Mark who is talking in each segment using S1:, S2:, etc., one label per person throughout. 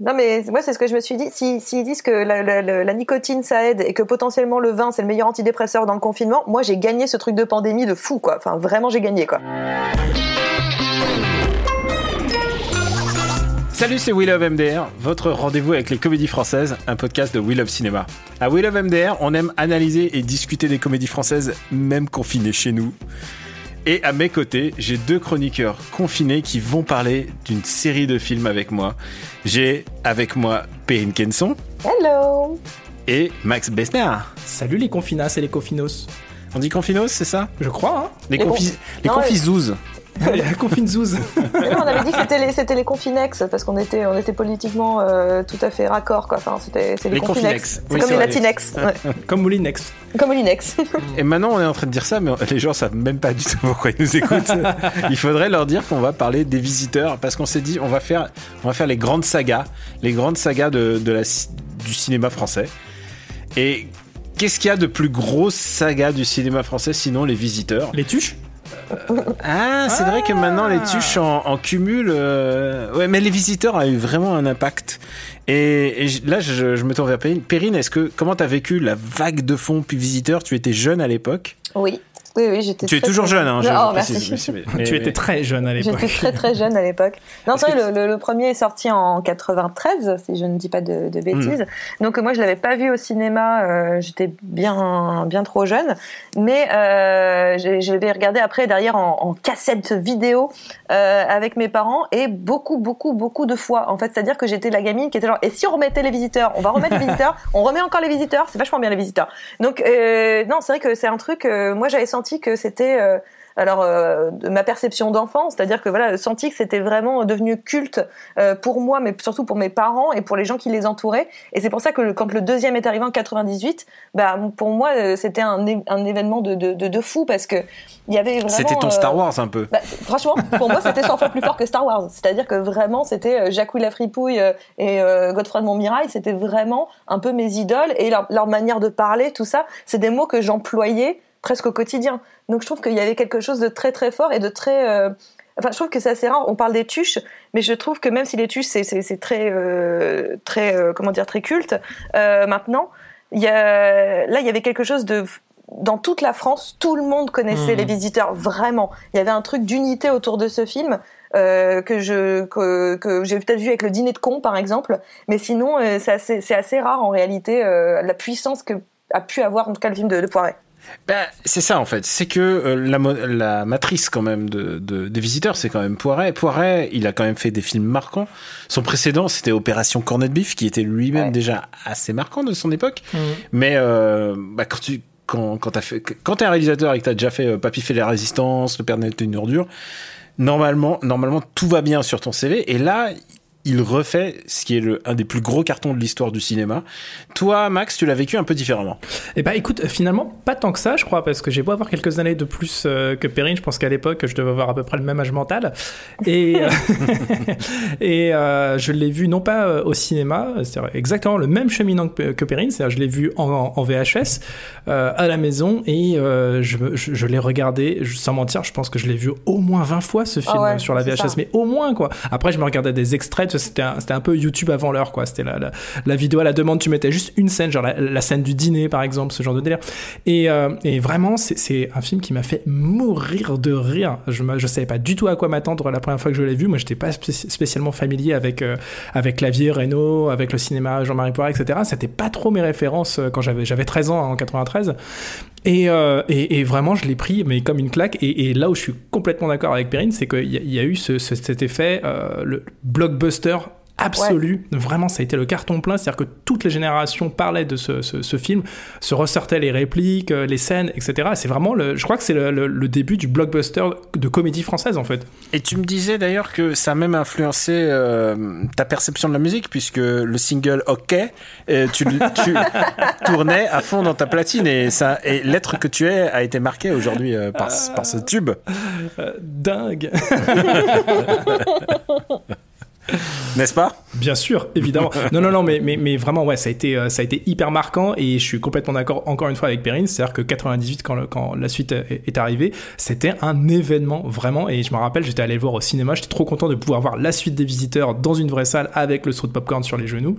S1: Non mais moi c'est ce que je me suis dit. S'ils si, disent que la, nicotine ça aide et que potentiellement le vin c'est le meilleur antidépresseur dans le confinement, moi j'ai gagné ce truc de pandémie de fou quoi. Enfin vraiment j'ai gagné quoi.
S2: Salut, c'est We Love MDR, votre rendez-vous avec les comédies françaises, un podcast de We Love Cinéma. À We Love MDR, on aime analyser et discuter des comédies françaises, même confinées chez nous. Et à mes côtés, j'ai deux chroniqueurs confinés qui vont parler d'une série de films avec moi. J'ai avec moi Perrine Kenson.
S1: Hello
S2: Et Max Bessner.
S3: Salut les confinas et les confinos.
S2: On dit confinos, c'est ça?
S3: Je crois, hein
S2: Les, confi les confizouzes.
S3: La confinzouz.
S1: on avait dit que c'était les, c'était les confinex parce qu'on était, on était politiquement euh, tout à fait raccord quoi. Enfin, c'était, c'est les,
S2: Les
S1: confinex.
S2: confinex.
S1: C'est
S2: Oui,
S1: comme
S2: c'est
S1: les latinex. Ouais.
S3: Comme Moulinex.
S1: Comme Moulinex.
S2: Et maintenant, on est en train de dire ça, mais les gens savent même pas du tout pourquoi ils nous écoutent. Il faudrait leur dire qu'on va parler des visiteurs, parce qu'on s'est dit, on va faire, on va faire les grandes sagas, les grandes sagas de, de la, du cinéma français. Et qu'est-ce qu'il y a de plus grosse saga du cinéma français sinon les visiteurs?
S3: Les tuches?
S2: Ah, c'est vrai que maintenant les tuches en, en cumul. euh, Ouais, mais les visiteurs a eu vraiment un impact. Et, là, je, je me tourne vers Perrine. Perrine, est-ce que comment t'as vécu la vague de fond puis visiteurs? Tu étais jeune à l'époque.
S1: Oui. Oui, oui, j'étais.
S2: Tu es toujours
S1: très-
S2: jeune, hein, je,
S1: Oh,
S2: je précise.
S1: merci.
S2: Mais- mais-
S3: Tu étais très jeune à l'époque.
S1: J'étais très très jeune à l'époque. Non, c'est vrai, le, le- le premier est sorti en 93, si je ne dis pas de, de bêtises. Donc euh, moi, je l'avais pas vu au cinéma. euh, J'étais bien bien trop jeune, mais euh, j'ai- je l'avais regardé après derrière en, en cassette vidéo euh, avec mes parents et beaucoup beaucoup beaucoup de fois. En fait, c'est-à-dire que j'étais la gamine qui était genre et si on remettait les visiteurs, on va remettre les visiteurs, on remet encore les visiteurs, c'est vachement bien les visiteurs. Donc euh, non, c'est vrai que c'est un truc. euh, moi, j'avais senti que c'était euh, alors euh, de ma perception d'enfant, c'est-à-dire que voilà, senti que c'était vraiment devenu culte euh, pour moi, mais surtout pour mes parents et pour les gens qui les entouraient. Et c'est pour ça que le- quand le deuxième est arrivé en 98, bah pour moi euh, c'était un, événement de, de, de, de fou parce que il y avait vraiment.
S2: C'était ton Star Wars un peu.
S1: bah, franchement, pour moi, c'était 100 fois plus fort que Star Wars. C'est-à-dire que vraiment, c'était Jacouille la fripouille et Godefroy de Montmirail, c'était vraiment un peu mes idoles et leur, leur manière de parler, tout ça, c'est des mots que j'employais presque au quotidien. Donc je trouve qu'il y avait quelque chose de très très fort et de très... euh, Enfin, je trouve que c'est assez rare. On parle des tuches, mais je trouve que même si les tuches c'est très euh, très euh, comment dire très culte maintenant, il y a là il y avait quelque chose de dans toute la France, tout le monde connaissait
S3: Mhm.
S1: les visiteurs vraiment. Il y avait un truc d'unité autour de ce film euh, que je que, que j'ai peut-être vu avec le dîner de con par exemple, mais sinon euh, c'est assez rare en réalité euh, la puissance que a pu avoir en tout cas le film de, de Poiret.
S2: Ben, c'est ça en fait, c'est que euh, la, la matrice quand même de, de- des visiteurs, c'est quand même Poiret. Poiret, il a quand même fait des films marquants. Son précédent, c'était Opération Cornet Bif, qui était lui-même
S1: Ouais.
S2: déjà assez marquant de son époque.
S3: Mhm.
S2: Mais euh, bah, quand tu quand quand t'as fait quand t'es un réalisateur et que t'as déjà fait euh, Papy fait la résistance, Le Père Noël est une ordure, normalement normalement tout va bien sur ton CV. Et là, il refait ce qui est le, un des plus gros cartons de l'histoire du cinéma. Toi, Max, tu l'as vécu un peu différemment.
S3: Et bah écoute, finalement, pas tant que ça, je crois, parce que j'ai beau avoir quelques années de plus euh, que Perrine, je pense qu'à l'époque, je devais avoir à peu près le même âge mental. Et, et euh, je l'ai vu non pas euh, au cinéma, c'est exactement le même cheminement que, que Perrine, c'est-à-dire je l'ai vu en, en VHS euh, à la maison et euh, je, me- je, je l'ai regardé, je- sans mentir, je pense que je l'ai vu au moins 20 fois ce film
S1: Ah ouais,
S3: sur la VHS,
S1: ça.
S3: mais au moins quoi. Après, je me regardais des extraits, c'était un, peu YouTube avant l'heure quoi. C'était la, vidéo à la demande, tu mettais juste une scène, genre la, scène du dîner par exemple, ce genre de délire. Et, euh, vraiment, c'est- un film qui m'a fait mourir de rire. Je, je savais pas du tout à quoi m'attendre la première fois que je l'ai vu. Moi, j'étais pas spéci- spécialement familier avec euh, avec Clavier, Reynaud, avec le cinéma Jean-Marie Poiret, etc. C'était pas trop mes références euh, quand j'avais 13 ans hein, en 93. Et, euh, et, et vraiment, je l'ai pris, mais comme une claque. Et, là où je suis complètement d'accord avec Perrine, c'est qu'il y, y a eu ce, ce- cet effet, euh, le blockbuster absolu. Vraiment, ça a été le carton plein. C'est-à-dire que toutes les générations parlaient de ce, ce, film, se ressortaient les répliques, euh, les scènes, etc. C'est vraiment, le, je crois que c'est le, le, début du blockbuster de comédie française, en fait.
S2: Et tu me disais d'ailleurs que ça a même influencé euh, ta perception de la musique, puisque le single OK, euh, tu, tu tournais à fond dans ta platine et, ça, et l'être que tu es a été marqué aujourd'hui par, par ce tube.
S3: dingue
S2: N'est-ce pas?
S3: Bien sûr, évidemment. non, non, non, mais, mais, mais vraiment, ouais, ça a, été, euh, ça a été hyper marquant et je suis complètement d'accord encore une fois avec Perrine. C'est-à-dire que 98, quand, quand la suite est, arrivée, c'était un événement vraiment. Et je me rappelle, j'étais allé le voir au cinéma. J'étais trop content de pouvoir voir la suite des visiteurs dans une vraie salle avec le saut de popcorn sur les genoux.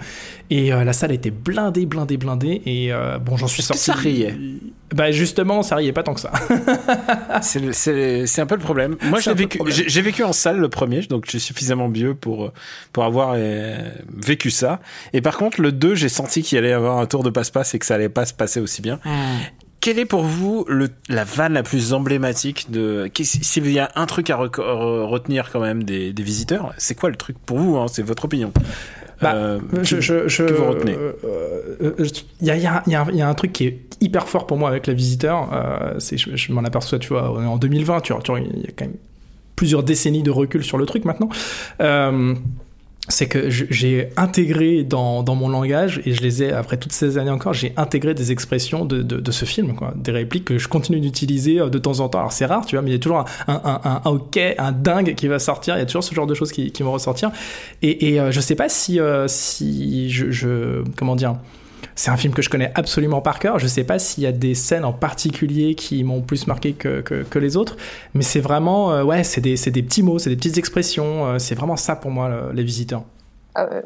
S3: Et euh, la salle était blindée, blindée, blindée. Et euh, bon, j'en suis sorti.
S2: ça riait?
S3: Bah justement, ça riait pas tant que ça.
S2: c'est un peu le problème. Moi, j'ai vécu, j'ai vécu en salle le premier, donc je suis suffisamment vieux pour pour avoir euh, vécu ça. Et par contre, le 2, j'ai senti qu'il allait y avoir un tour de passe-passe et que ça allait pas se passer aussi bien. Ah. Quelle est pour vous le, la vanne la plus emblématique de s'il y a un truc à retenir quand même des, des visiteurs, c'est quoi le truc pour vous hein, C'est votre opinion.
S3: Bah, euh, je, je, je, que vous retenez Il euh, y, a, y, a, y, a, un truc qui est hyper fort pour moi avec la visiteur. Euh, c'est, je, m'en aperçois, tu vois, en 2020, tu il y a quand même plusieurs décennies de recul sur le truc maintenant. C'est que j'ai intégré dans, dans, mon langage, et je les ai, après toutes ces années encore, j'ai intégré des expressions de, de, de, ce film, quoi. Des répliques que je continue d'utiliser euh, de temps en temps. Alors c'est rare, tu vois, mais il y a toujours un, un, un, un, ok, un dingue qui va sortir, il y a toujours ce genre de choses qui, qui vont ressortir. Et, et euh, je sais pas si, euh, si je, je, comment dire, c'est un film que je connais absolument par cœur. Je sais pas s'il y a des scènes en particulier qui m'ont plus marqué que, que, que, les autres, mais c'est vraiment, euh, ouais, c'est des, des, petits mots, c'est des petites expressions. Euh, c'est vraiment ça pour moi, les visiteurs.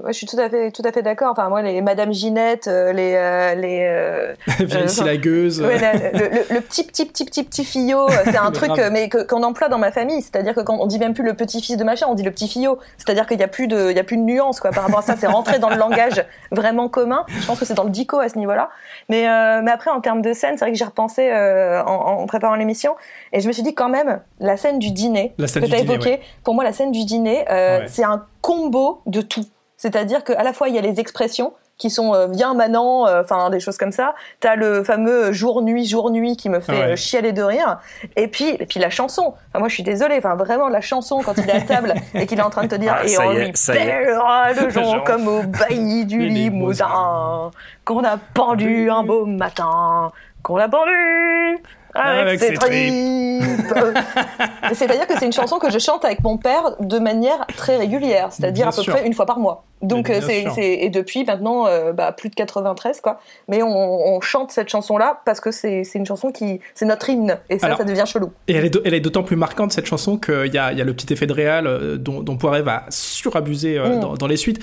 S1: Moi, je suis tout à fait, tout à fait d'accord. Enfin, moi, les Madame Ginette, euh, les, euh, les. Euh,
S3: la gueuse.
S1: Ouais, le, le, petit, petit, petit, petit, petit fillot, c'est un truc, mais qu'on emploie dans ma famille. C'est-à-dire que quand on dit même plus le petit-fils de machin, on dit le petit fillot. C'est-à-dire qu'il n'y a plus de, il y a plus de nuance, quoi. Par rapport à ça, c'est rentré dans le langage vraiment commun. Je pense que c'est dans le dico à ce niveau-là. Mais, mais après, en termes de scène, c'est vrai que j'ai repensé en, en, préparant l'émission, et je me suis dit quand même, la scène du dîner
S3: la scène que
S1: tu as évoquée, pour moi, la scène du dîner, c'est un combo de tout. C'est-à-dire qu'à la fois il y a les expressions qui sont euh, viens maintenant, euh, enfin des choses comme ça. T'as le fameux jour nuit jour nuit qui me fait euh, chialer de rire. Et puis et puis la chanson. Enfin, moi je suis désolée. Enfin vraiment la chanson quand il est à table et qu'il est en train de te dire ah, et on lui paiera le jour comme au bailli du Limousin qu'on a pendu un beau matin qu'on a pendu avec, ses C'est-à-dire que c'est une chanson que je chante avec mon père de manière très régulière, c'est-à-dire à peu près une fois par mois. Donc euh, c'est et depuis maintenant euh, bah, plus de 93 quoi. Mais on, on chante cette chanson là parce que c'est une chanson qui c'est notre hymne et ça ça devient chelou.
S3: Et elle est elle est d'autant plus marquante cette chanson qu'il y a il y a le petit effet de réal euh, dont, dont Poiret va surabuser mm. dans, dans, les suites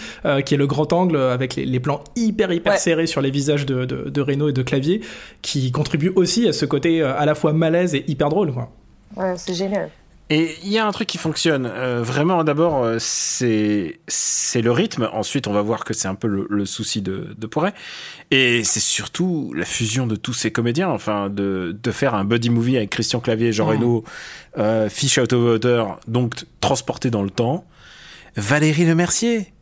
S3: qui est le grand angle avec les, les plans hyper hyper serrés sur les visages de, de, de Renault et de Clavier qui contribue aussi à ce côté à la fois malaise et hyper drôle quoi.
S1: Ouais, c'est génial.
S2: Et il y a un truc qui fonctionne euh, vraiment. D'abord, euh, c'est c'est le rythme. Ensuite, on va voir que c'est un peu le, souci de, de Poiret. Et c'est surtout la fusion de tous ces comédiens. Enfin, de de faire un buddy movie avec Christian Clavier, Jean mmh. Reno, euh, Fish Out of Water, donc transporté dans le temps. Valérie Lemercier,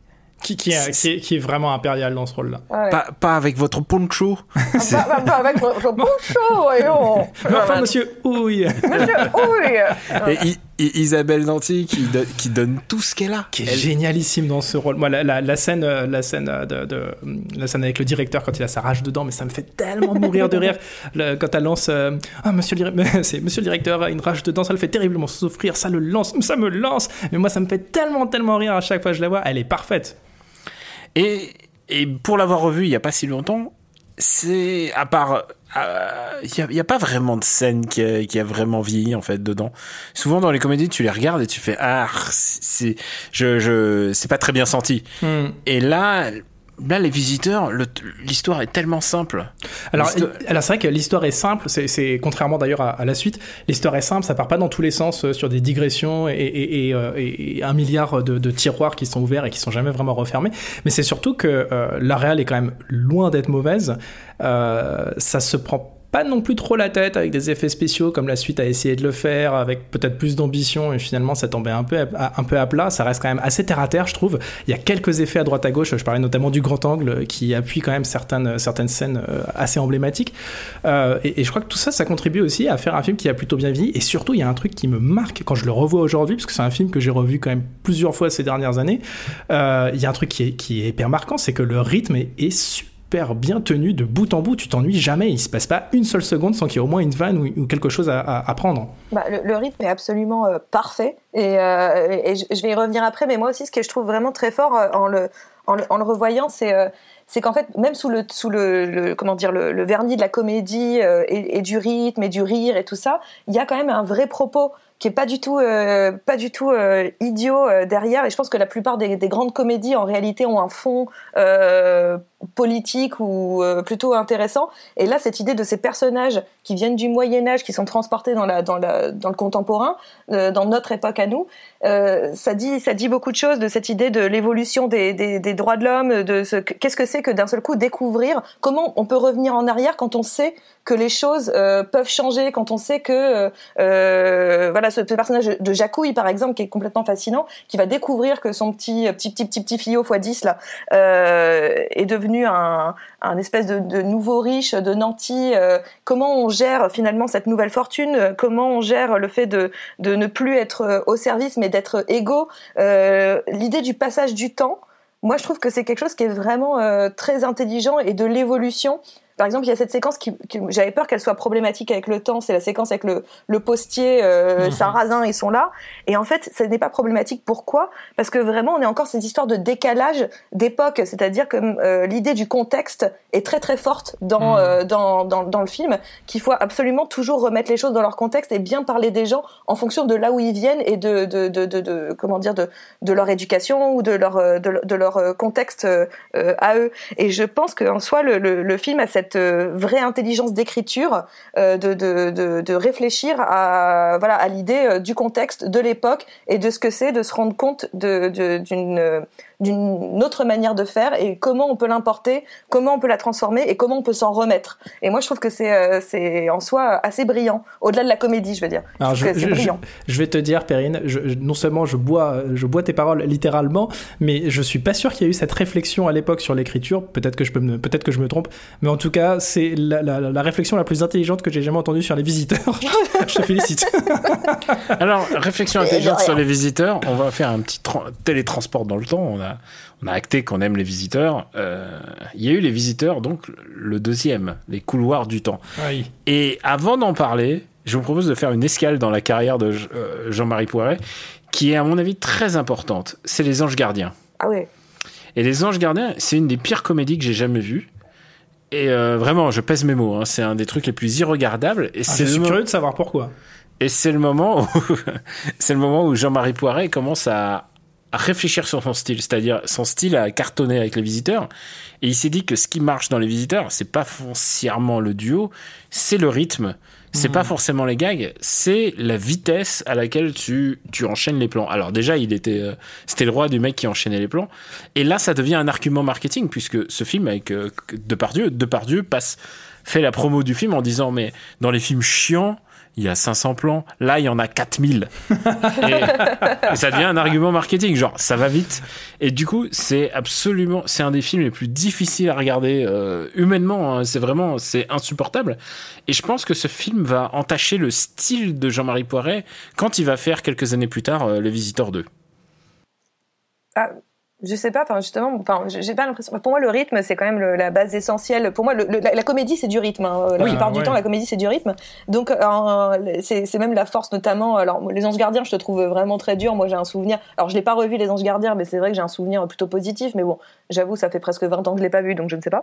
S3: qui, qui, est, qui, est, qui, est, vraiment impérial dans ce rôle-là.
S2: Pas, pas, avec votre poncho.
S1: Ah, pas, pas, avec votre poncho, voyons.
S3: enfin, monsieur Ouille.
S1: Monsieur Ouille.
S2: Et, Isabelle Nanty qui, qui donne tout ce qu'elle a.
S3: Qui est génialissime dans ce rôle. Moi, la, la, la scène, euh, la scène de, de, la scène avec le directeur quand il a sa rage dedans, mais ça me fait tellement mourir de rire quand elle lance. Euh, ah, monsieur le, c'est monsieur le directeur a une rage dedans, ça le fait terriblement souffrir, ça le lance, ça me lance. Mais moi, ça me fait tellement, tellement rire à chaque fois que je la vois. Elle est parfaite.
S2: Et, et pour l'avoir revu il n'y a pas si longtemps, c'est à part il euh, n'y a, a, pas vraiment de scène qui a, qui a, vraiment vieilli en fait dedans. Souvent dans les comédies, tu les regardes et tu fais ah c'est je je c'est pas très bien senti. Hmm. Et là là, les visiteurs, l'histoire est tellement simple.
S3: Alors, alors c'est vrai que l'histoire est simple, c'est contrairement d'ailleurs à, la suite, l'histoire est simple, ça part pas dans tous les sens euh, sur des digressions et, et, et, euh, et un milliard de, de, tiroirs qui sont ouverts et qui sont jamais vraiment refermés. Mais c'est surtout que euh, la réelle est quand même loin d'être mauvaise. Euh, ça se prend pas non plus trop la tête avec des effets spéciaux comme la suite a essayé de le faire, avec peut-être plus d'ambition et finalement ça tombait un peu à, plat. Ça reste quand même assez terre à terre, je trouve. Il y a quelques effets à droite à gauche. Je parlais notamment du grand angle qui appuie quand même certaines certaines scènes euh, assez emblématiques. Euh, et, je crois que tout ça, ça contribue aussi à faire un film qui a plutôt bien vieilli. Et surtout, il y a un truc qui me marque quand je le revois aujourd'hui, parce que c'est un film que j'ai revu quand même plusieurs fois ces dernières années. Euh, il y a un truc qui est qui est hyper marquant, c'est que le rythme est super super bien tenu de bout en bout. Tu t'ennuies jamais. Il se passe pas une seule seconde sans qu'il y ait au moins une vanne ou, quelque chose à, prendre.
S1: Bah, le, rythme est absolument euh, parfait. Et, euh, je vais y revenir après. Mais moi aussi, ce que je trouve vraiment très fort euh, en, le, en, le, revoyant, c'est c'est qu'en fait, même sous le, sous le, comment dire, le, vernis de la comédie et, du rythme et du rire et tout ça, il y a quand même un vrai propos qui est pas du tout euh, pas du tout euh, idiot euh, derrière. Et je pense que la plupart des, des, grandes comédies en réalité ont un fond euh, politique ou plutôt intéressant. Et là cette idée de ces personnages qui viennent du Moyen Âge qui sont transportés dans la dans la dans le contemporain dans notre époque à nous ça dit ça dit beaucoup de choses de cette idée de l'évolution des, des, des, droits de l'homme de ce qu'est-ce que c'est que d'un seul coup découvrir comment on peut revenir en arrière quand on sait que les choses peuvent changer quand on sait que voilà ce, personnage de Jacouille, par exemple, qui est complètement fascinant, qui va découvrir que son petit petit petit petit petit fillot x 10 là euh, est devenu un, un espèce de, de, nouveau riche de Nanty. Euh, comment on gère finalement cette nouvelle fortune Comment on gère le fait de de ne plus être au service mais d'être égaux euh, L'idée du passage du temps. Moi, je trouve que c'est quelque chose qui est vraiment euh, très intelligent et de l'évolution par exemple, il y a cette séquence qui, j'avais peur qu'elle soit problématique avec le temps. C'est la séquence avec le, le postier, euh, mhm. Sarrazin, ils sont là. Et en fait, ça n'est pas problématique. Pourquoi? Parce que vraiment, on est encore cette histoire de décalage d'époque. C'est-à-dire que euh, l'idée du contexte est très très forte dans, mhm. euh, dans, dans, dans, le film, qu'il faut absolument toujours remettre les choses dans leur contexte et bien parler des gens en fonction de là où ils viennent et de, de, de, de, comment dire de, de leur éducation ou de leur euh, de, leur contexte à eux. Et je pense qu'en soi, le, le, le film a cette euh, vraie intelligence d'écriture, euh, de, de, de, réfléchir à voilà à l'idée euh, du contexte, de l'époque et de ce que c'est de se rendre compte d'une d'une autre manière de faire et comment on peut l'importer, comment on peut la transformer et comment on peut s'en remettre. Et moi, je trouve que c'est euh, c'est en soi assez brillant, au-delà de la comédie, je veux dire.
S3: Alors, je, je, vais te dire, Perrine, non seulement je bois, je bois tes paroles littéralement, mais je suis pas sûr qu'il y ait eu cette réflexion à l'époque sur l'écriture. Peut-être que je peux me, peut-être que je me trompe, mais en tout cas, c'est la, la, réflexion la plus intelligente que j'ai jamais entendue sur les visiteurs. je te félicite.
S2: Alors, réflexion intelligente sur les visiteurs, on va faire un petit télétransport dans le temps. On a on a acté qu'on aime les visiteurs. Euh, il y a eu les visiteurs, donc le deuxième, les couloirs du temps. Et avant d'en parler, je vous propose de faire une escale dans la carrière de euh, Jean-Marie Poiret, qui est à mon avis très importante. C'est Les Anges Gardiens.
S1: Ah ouais.
S2: Et Les Anges Gardiens, c'est une des pires comédies que j'ai jamais vues. Et euh, vraiment, je pèse mes mots. Hein, c'est un des trucs les plus irregardables. Et
S3: ah, je suis curieux de savoir pourquoi.
S2: Et c'est le moment où, c'est le moment où Jean-Marie Poiret commence à, à réfléchir sur son style, c'est-à-dire son style a cartonné avec les visiteurs, et il s'est dit que ce qui marche dans les visiteurs, c'est pas foncièrement le duo, c'est le rythme, c'est pas mmh. forcément les gags, c'est la vitesse à laquelle tu tu enchaînes les plans. Alors déjà, il était euh, c'était le roi du mec qui enchaînait les plans, et là ça devient un argument marketing puisque ce film avec euh, Depardieu, Depardieu passe fait la promo du film en disant mais dans les films chiants il y a 500 plans, là il y en a 4000. et, ça devient un argument marketing, genre ça va vite. Et du coup, c'est absolument, c'est un des films les plus difficiles à regarder euh, humainement. Hein. c'est vraiment, c'est insupportable. Et je pense que ce film va entacher le style de Jean-Marie Poiret quand il va faire quelques années plus tard euh, Le Visiteur 2.
S1: Ah, je sais pas, enfin justement, enfin j'ai pas l'impression. Pour moi, le rythme, c'est quand même la base essentielle. Pour moi, le, la, comédie, c'est du rythme. Hein. La plupart du temps, la comédie, c'est du rythme. Donc, euh, c'est même la force, notamment. Alors, les Anges Gardiens, je te trouve vraiment très dur. Moi, j'ai un souvenir. Alors, je l'ai pas revu les Anges Gardiens, mais c'est vrai que j'ai un souvenir plutôt positif. Mais bon, j'avoue, ça fait presque 20 ans que je l'ai pas vu, donc je ne sais pas.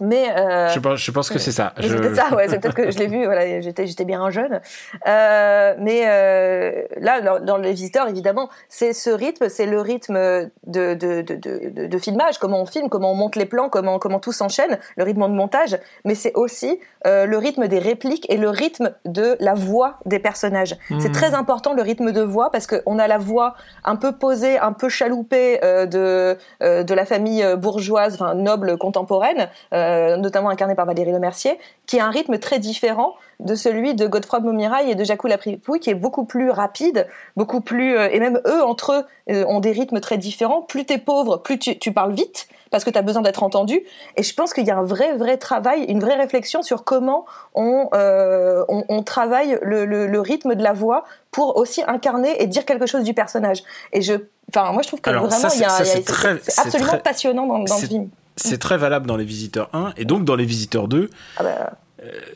S1: Mais
S2: euh, je, pense, je pense que c'est ça.
S1: C'est peut-être ça, ouais. C'est peut-être que je l'ai vu. Voilà, j'étais, j'étais bien jeune. Euh, mais euh, là, dans, les visiteurs, évidemment, c'est ce rythme, c'est le rythme de, de, de, de, de filmage, comment on filme, comment on monte les plans, comment comment tout s'enchaîne, le rythme de montage. Mais c'est aussi euh, le rythme des répliques et le rythme de la voix des personnages. C'est mmh. très important le rythme de voix parce qu'on a la voix un peu posée, un peu chaloupée euh, de euh, de la famille bourgeoise, enfin noble contemporaine euh, notamment incarné par Valérie Lemercier, qui a un rythme très différent de celui de Godefroy Montmirail et de Jacques Lapripouille, qui est beaucoup plus rapide, beaucoup plus euh, et même eux entre eux euh, ont des rythmes très différents. Plus t'es pauvre, plus tu, tu parles vite parce que tu as besoin d'être entendu. Et je pense qu'il y a un vrai, vrai travail, une vraie réflexion sur comment on, euh, on, on, travaille le, le, le, rythme de la voix pour aussi incarner et dire quelque chose du personnage. Et je, enfin, moi, je trouve que
S2: Alors,
S1: vraiment,
S2: ça,
S1: il y a,
S2: c'est
S1: absolument
S2: très-
S1: passionnant dans, dans le film.
S2: C'est très valable dans Les Visiteurs 1 et donc dans Les Visiteurs 2.
S1: Ah bah,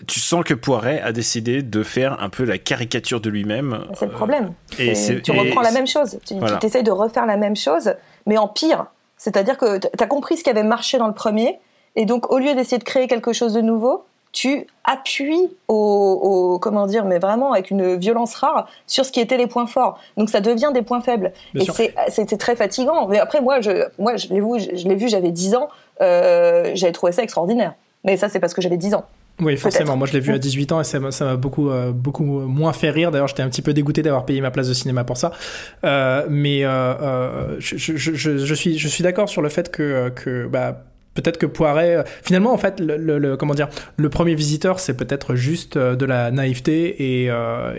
S2: Tu sens que Poiret a décidé de faire un peu la caricature de lui-même.
S1: c'est le
S2: euh,
S1: problème.
S2: et
S1: tu
S2: et
S1: reprends la même chose. Tu
S2: Voilà.
S1: essayes de refaire la même chose, mais en pire. C'est-à-dire que tu as compris ce qui avait marché dans le premier, et donc au lieu d'essayer de créer quelque chose de nouveau, tu appuies au, au- comment dire, mais vraiment avec une violence rare sur ce qui étaient les points forts. Donc ça devient des points faibles.
S3: Bien
S1: et c'est très fatigant. Mais après moi, je, moi, je l'ai vu, je l'ai vu, j'avais 10 ans, euh, j'avais trouvé ça extraordinaire. Mais ça, c'est parce que j'avais 10 ans.
S3: Oui, forcément. Moi, je l'ai vu à 18 ans et ça m'a beaucoup, euh, beaucoup moins fait rire. D'ailleurs, j'étais un petit peu dégoûté d'avoir payé ma place de cinéma pour ça. Euh, mais euh, je, je, je, je suis, je suis d'accord sur le fait que, que bah, peut-être que Poiret, finalement, en fait, le, le- le- comment dire, le premier visiteur, c'est peut-être juste de la naïveté et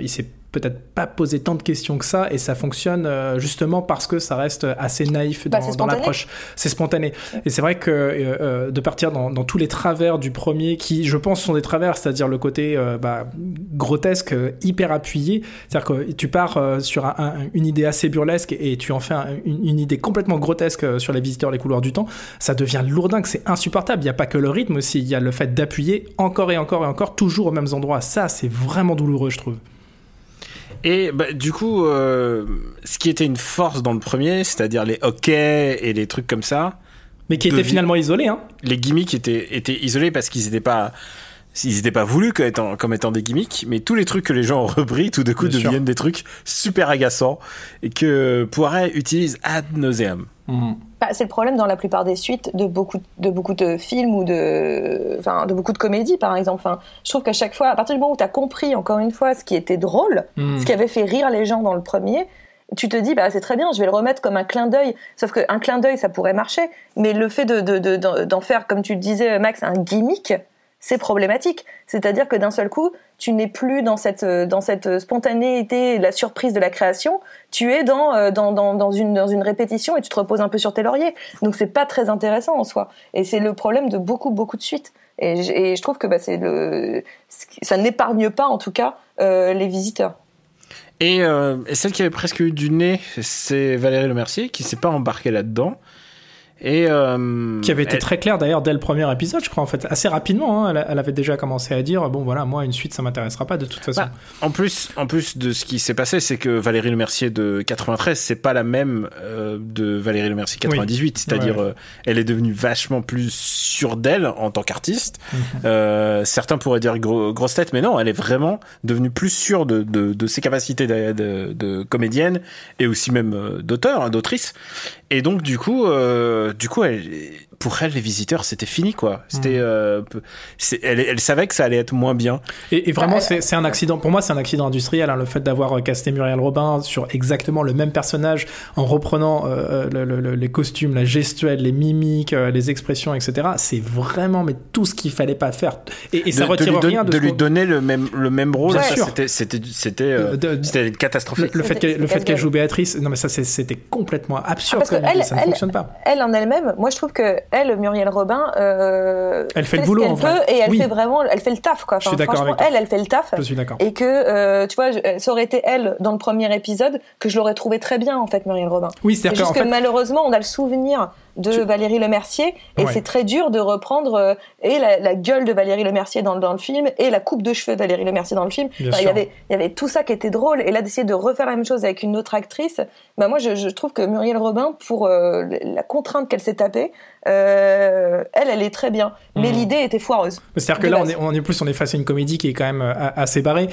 S3: il s'est peut-être pas posé tant de questions que ça et ça fonctionne euh, justement parce que ça reste assez naïf
S1: Bah,
S3: dans, l'approche. C'est spontané. Et c'est vrai que euh, euh, de partir dans, dans tous les travers du premier, qui je pense sont des travers, c'est-à-dire le côté euh, bah, grotesque, hyper appuyé, c'est-à-dire que tu pars sur un- un- une idée assez burlesque et tu en fais un- une, une idée complètement grotesque sur les visiteurs, les couloirs du temps, ça devient lourdingue, c'est insupportable. Il n'y a pas que le rythme aussi, il y a le fait d'appuyer encore et encore et encore, toujours aux mêmes endroits. Ça, c'est vraiment douloureux, je trouve.
S2: Et bah, du coup, euh, ce qui était une force dans le premier, c'est-à-dire les hockey et les trucs comme ça,
S3: Mais qui
S2: vie-
S3: finalement isolé, hein.
S2: les gimmicks étaient, étaient isolés parce qu'ils n'étaient pas ils étaient pas voulus comme étant, comme étant des gimmicks, mais tous les trucs que les gens ont repris, tout de coup,
S3: Bien sûr.
S2: deviennent des trucs super agaçants et que Poiret utilise ad nauseam.
S1: Bah, c'est le problème dans la plupart des suites de beaucoup de beaucoup de films ou de enfin de beaucoup de comédies par exemple. Enfin, je trouve qu'à chaque fois, à partir du moment où tu as compris encore une fois ce qui était drôle,
S3: Mm.
S1: ce qui avait fait rire les gens dans le premier, tu te dis bah c'est très bien, je vais le remettre comme un clin d'œil. Sauf qu'un clin d'œil ça pourrait marcher, mais le fait de de- de- d'en d'en faire comme tu le disais Max un gimmick, c'est problématique. C'est-à-dire que d'un seul coup, tu n'es plus dans cette euh, dans cette spontanéité, et la surprise de la création. Tu es dans euh, dans dans, dans une dans une répétition et tu te reposes un peu sur tes lauriers. Donc c'est pas très intéressant en soi. Et c'est le problème de beaucoup beaucoup de suites. Et, je- trouve que bah, le ça n'épargne pas en tout cas euh, les visiteurs.
S2: Et, euh, et celle qui avait presque eu du nez, c'est Valérie Lemercier qui s'est pas embarquée là-dedans. Et euh,
S3: Qui avait été
S2: elle-
S3: très clair d'ailleurs dès le premier épisode, je crois, en fait, assez rapidement. hein, elle, elle avait déjà commencé à dire bon, voilà, moi, une suite, ça m'intéressera pas de toute façon.
S2: Bah, en plus, en plus de ce qui s'est passé, c'est que Valérie Lemercier de 93, c'est pas la même euh, de Valérie Lemercier 98. C'est-à-dire,
S3: Ouais.
S2: euh, elle est devenue vachement plus sûre d'elle en tant qu'artiste. Euh, certains pourraient dire gros- grosse tête, mais non, elle est vraiment devenue plus sûre de, de, de ses capacités de, de, de comédienne et aussi même euh, d'auteur, hein, d'autrice. Et donc, du coup, euh, du coup, elle, pour elle, les visiteurs, c'était fini, quoi. C'était,
S3: Mhm.
S2: euh, elle, elle savait que ça allait être moins bien.
S3: Et, et vraiment,
S1: Bah,
S3: c'est un accident. Pour moi, c'est un accident industriel. hein, le fait d'avoir euh, casté Muriel Robin sur exactement le même personnage, en reprenant euh, le- le- le- les costumes, la gestuelle, les mimiques, euh, les expressions, etc. C'est vraiment mais tout ce qu'il fallait pas faire. Et, et ça
S2: de, de
S3: retire
S2: don-
S3: rien de,
S2: de lui donner le même le même rôle c'était c'était c'était euh,
S3: De- de-
S2: c'était
S3: le,
S2: catastrophique
S3: le fait
S1: C'était-
S3: qu'elle le
S1: c'était
S3: fait qu'elle joue Béatrice, non mais ça c'était complètement absurde.
S1: Ah, parce que elle-
S3: ça ne
S1: elle-
S3: fonctionne pas.
S1: Elle en elle-même, moi je trouve que elle, Muriel Robin, euh,
S3: Elle fait le
S1: ce
S3: boulot,
S1: qu'elle
S3: en vrai.
S1: peut et elle
S3: Oui.
S1: fait vraiment, elle fait le taf quoi.
S3: Je suis
S1: franchement,
S3: avec toi.
S1: elle, elle fait le taf.
S3: Je suis d'accord.
S1: Et que, euh, tu vois, je- ça aurait été elle dans le premier épisode que je l'aurais trouvé très bien, en fait, Muriel Robin.
S3: Oui,
S1: C'est
S3: c'est-à-dire
S1: que
S3: fait,
S1: malheureusement, on a le souvenir de
S3: Tu-
S1: Valérie Lemercier et
S3: Ouais.
S1: c'est très dur de reprendre euh, et la, la gueule de Valérie Lemercier dans, dans le film et la coupe de cheveux de Valérie Lemercier dans le film. Enfin, il y avait il y avait tout ça qui était drôle et là d'essayer de refaire la même chose avec une autre actrice, bah moi je, je trouve que Muriel Robin pour euh, la contrainte qu'elle s'est tapée, euh, elle elle est très bien, mais
S3: Mhm.
S1: l'idée était foireuse.
S3: C'est-à-dire que là, on est, on est plus, on est face à une comédie qui est quand même assez barrée.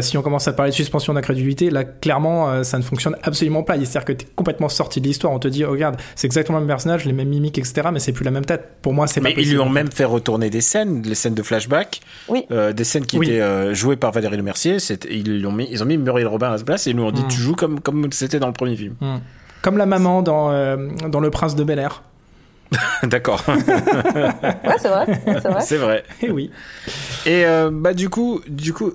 S3: Si on commence à parler de suspension d'incrédulité, là, clairement, ça ne fonctionne absolument pas. C'est-à-dire que t'es complètement sorti de l'histoire. On te dit, oh, regarde, c'est exactement le même personnage, les mêmes mimiques, etc., mais c'est plus la même tête. Pour moi, c'est pas
S2: mais ils lui ont même fait retourner des scènes les scènes de flashback
S1: Oui.
S2: euh, des scènes qui
S3: Oui.
S2: étaient euh, jouées par Valérie Lemercier c'était ils lui ont mis ils ont mis Muriel Robin à sa place et ils lui ont dit
S3: Mm.
S2: tu joues comme comme c'était dans le premier film
S3: Hmm. Comme la maman dans, euh, dans Le Prince de Bel Air.
S2: D'accord.
S1: ouais, c'est vrai. C'est vrai.
S2: Vrai.
S3: Et oui.
S2: Et euh, bah du coup, du coup,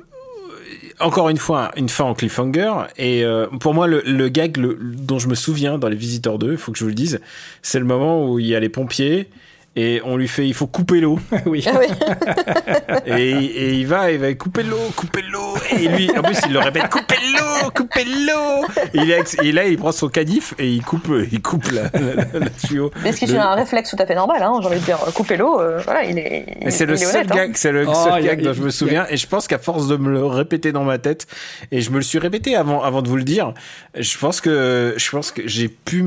S2: encore une fois, une fin en cliffhanger. Et euh, pour moi, le, le gag le- dont je me souviens dans Les Visiteurs 2, il faut que je vous le dise, c'est le moment où il y a les pompiers et on lui fait, il faut couper l'eau.
S3: oui.
S1: Ah oui.
S2: et, et il va, il va couper l'eau, couper l'eau. Et lui, en plus, il le répète, couper l'eau, couper l'eau. Et, il est- et là, il prend son canif et il coupe, il coupe la, la, la- la tuyau.
S1: Mais ce qui est
S2: Le-
S1: un réflexe tout à fait normal, hein, j'ai envie de dire, couper l'eau, euh, voilà, il est.
S2: c'est le
S1: il est
S2: seul
S1: honnête, hein.
S2: gag, c'est le
S3: Oh,
S2: seul
S3: a-
S2: gag dont je me souviens. Et je pense qu'à force de me le répéter dans ma tête, et je me le suis répété avant, avant de vous le dire, je pense que, je pense que j'ai pu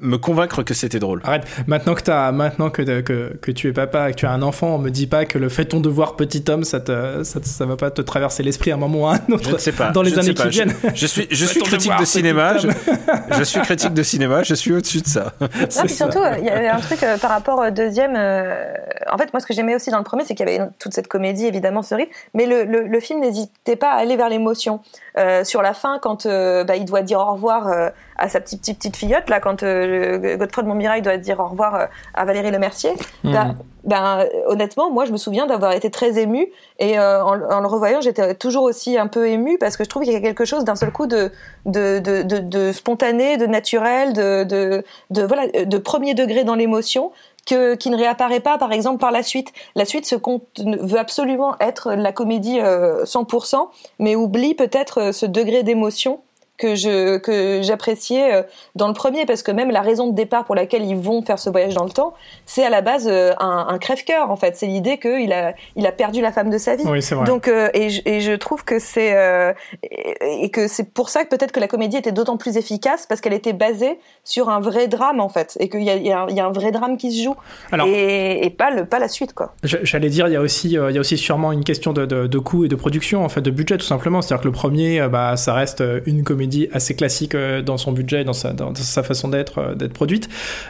S2: me convaincre que c'était drôle.
S3: Arrête. Maintenant que t'as, maintenant que, que, que tu es papa et que tu as un enfant, on me dit pas que le fait ton devoir petit homme, ça te, ça, ça va pas te traverser l'esprit à un moment ou à un autre.
S2: Je ne sais pas.
S3: Dans les
S2: je
S3: années
S2: sais pas.
S3: qui viennent.
S2: Je, je suis, je suis critique
S3: devoir,
S2: de cinéma. Je, suis critique de cinéma. Je suis au-dessus de ça.
S1: Non, puis surtout, il y avait un truc euh, par rapport au deuxième. euh, en fait, moi, ce que j'aimais aussi dans le premier, c'est qu'il y avait toute cette comédie, évidemment, ce rythme, mais le, le, le film n'hésitait pas à aller vers l'émotion. Euh, sur la fin, quand euh, bah, il doit dire au revoir euh, à sa petite, petite, petite filleute, là, quand euh, Godefroy de Montmirail doit dire au revoir euh, à Valérie Lemercier, bah,
S3: Mhm.
S1: ben, euh, honnêtement, moi, je me souviens d'avoir été très émue. Et euh, en, en le revoyant, j'étais toujours aussi un peu émue parce que je trouve qu'il y a quelque chose d'un seul coup de, de, de, de, de spontané, de naturel, de, voilà, de premier degré dans l'émotion. Que, qui ne réapparaît pas, par exemple, par la suite. La suite se compte, veut absolument être la comédie euh, 100%, mais oublie peut-être euh, ce degré d'émotion que je que j'appréciais euh, dans le premier parce que même la raison de départ pour laquelle ils vont faire ce voyage dans le temps c'est à la base euh, un, un crève-cœur en fait c'est l'idée qu'il a il a perdu la femme de sa vie
S3: Oui, c'est vrai.
S1: donc euh, et, je, et je trouve que c'est euh, et, et que c'est pour ça que peut-être que la comédie était d'autant plus efficace parce qu'elle était basée sur un vrai drame en fait et qu'il y a, il y, a un- il y a un vrai drame qui se joue
S3: Alors-
S1: et, et pas le pas la suite quoi
S3: J'allais dire, il y a aussi, euh, il y a aussi sûrement une question de, de, de coût et de production, en fait, de budget tout simplement. C'est-à-dire que le premier, bah, ça reste une comédie assez classique euh, dans son budget, dans sa, dans, dans sa façon d'être, euh, d'être produite,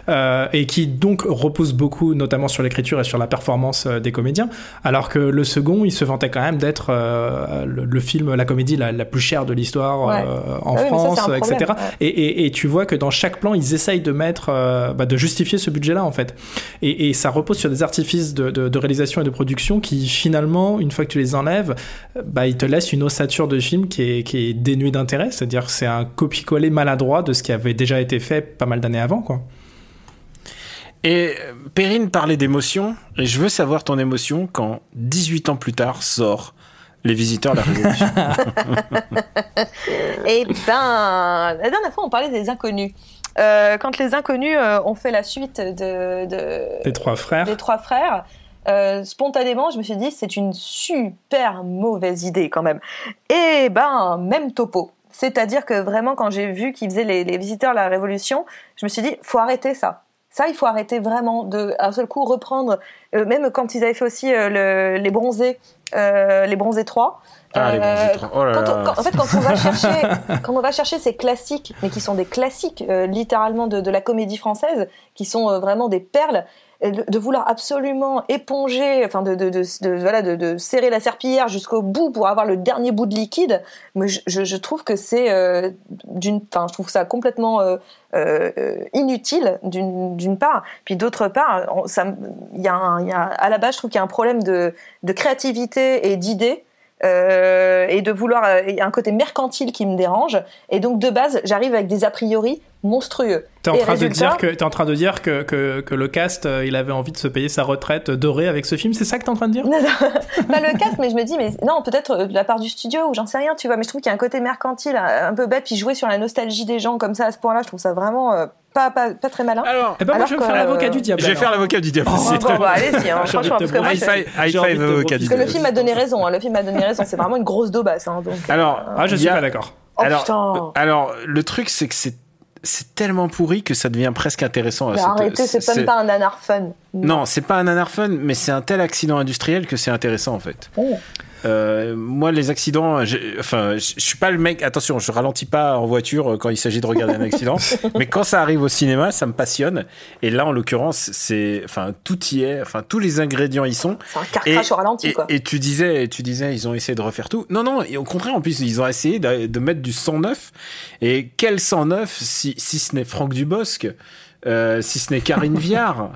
S3: euh, et qui donc repose beaucoup, notamment sur l'écriture et sur la performance des comédiens. Alors que le second, il se vantait quand même d'être le, le film, la comédie la, la plus chère de l'histoire
S1: Ouais.
S3: en
S1: Ah oui, mais ça,
S3: France, etc.
S1: problème, ouais.
S3: Et, et, et tu vois que dans chaque plan, ils essayent de mettre, bah, de justifier ce budget-là, en fait. Et, et ça repose sur des artifices de, de, de réalisation et de production qui, finalement, une fois que tu les enlèves, bah, ils te laissent une ossature de film qui est, qui est dénuée d'intérêt. C'est-à-dire c'est un copier-coller maladroit de ce qui avait déjà été fait pas mal d'années avant, quoi.
S2: Et Perrine parlait d'émotion, et je veux savoir ton émotion quand 18 ans plus tard sort Les Visiteurs de la Révolution.
S1: Et ben, la dernière fois, on parlait des inconnus. Euh, quand les inconnus euh, ont fait la suite de, de
S3: Les trois frères.
S1: des trois frères, euh, spontanément, je me suis dit, c'est une super mauvaise idée quand même. Et ben, même topo. C'est-à-dire que vraiment, quand j'ai vu qu'ils faisaient les, les visiteurs de la Révolution, je me suis dit, faut arrêter ça. Ça, il faut arrêter vraiment de, à un seul coup, reprendre. euh, même quand ils avaient fait aussi euh, le- les bronzés, euh, les bronzés 3.
S2: Ah, les Bronzés 3. Oh là
S1: quand
S2: là.
S1: on- quand- en fait, quand on va chercher, quand on va chercher ces classiques, mais qui sont des classiques littéralement de, de la comédie française, qui sont vraiment des perles, de, vouloir absolument éponger, enfin de, de, de, voilà, de, serrer la serpillière jusqu'au bout pour avoir le dernier bout de liquide, mais je, je, trouve que c'est euh, d'une, enfin, je trouve ça complètement euh, euh, inutile d'une part, puis d'autre part, il y y a à la base, je trouve qu'il y a un problème de, de créativité et d'idées. Euh, et de vouloir euh, il y a un côté mercantile qui me dérange. Et donc de base j'arrive avec des a priori monstrueux.
S3: T'es en, train de dire que, t'es en train de dire que, que, que le cast, euh, il avait envie de se payer sa retraite dorée avec ce film, c'est ça que t'es en train de dire?
S1: Non, non, pas le cast, mais je me dis, mais non, peut-être de la part du studio ou j'en sais rien, tu vois. Mais je trouve qu'il y a un côté mercantile, un un peu bête, puis jouer sur la nostalgie des gens comme ça à ce point-là, je trouve ça vraiment euh, pas, pas, pas très malin.
S2: Alors,
S3: Eh ben moi,
S1: Alors
S3: je vais me faire l'avocat du diable.
S2: je vais faire l'avocat du diable.
S1: Bon,
S2: c'est
S1: bon, bah, allez-y, hein, franchement,
S3: de
S1: parce que moi,
S2: High five, five avocat du
S1: parce que le film a donné raison, hein, le film a donné raison, c'est vraiment une grosse daubasse. Hein, donc,
S2: Alors,
S3: Ah, je suis
S2: a-
S3: pas d'accord.
S1: Oh
S2: alors,
S1: putain
S2: alors, le truc, c'est que c'est c'est tellement pourri que ça devient presque intéressant. à
S1: Mais
S2: cette-
S1: arrêtez, c'est même pas un nanar fun.
S2: Non, c'est pas un nanar fun, mais c'est un tel accident industriel que c'est intéressant en fait.
S1: Oh.
S2: Euh, moi, les accidents, j'ai- enfin, je je suis pas le mec. Attention, je ralentis pas en voiture euh, quand il s'agit de regarder un accident. mais quand ça arrive au cinéma, ça me passionne. Et là, en l'occurrence, c'est, enfin, tout y est. Enfin, tous les ingrédients y sont.
S1: C'est un car
S2: Et,
S1: crash au ralenti,
S2: et-
S1: quoi.
S2: et tu disais, tu disais, ils ont essayé de refaire tout. Non, non, et au contraire, en plus, ils ont essayé de, de mettre du 109. Et quel 109 si, si ce n'est Franck Dubosc, euh, si ce n'est Karine Viard?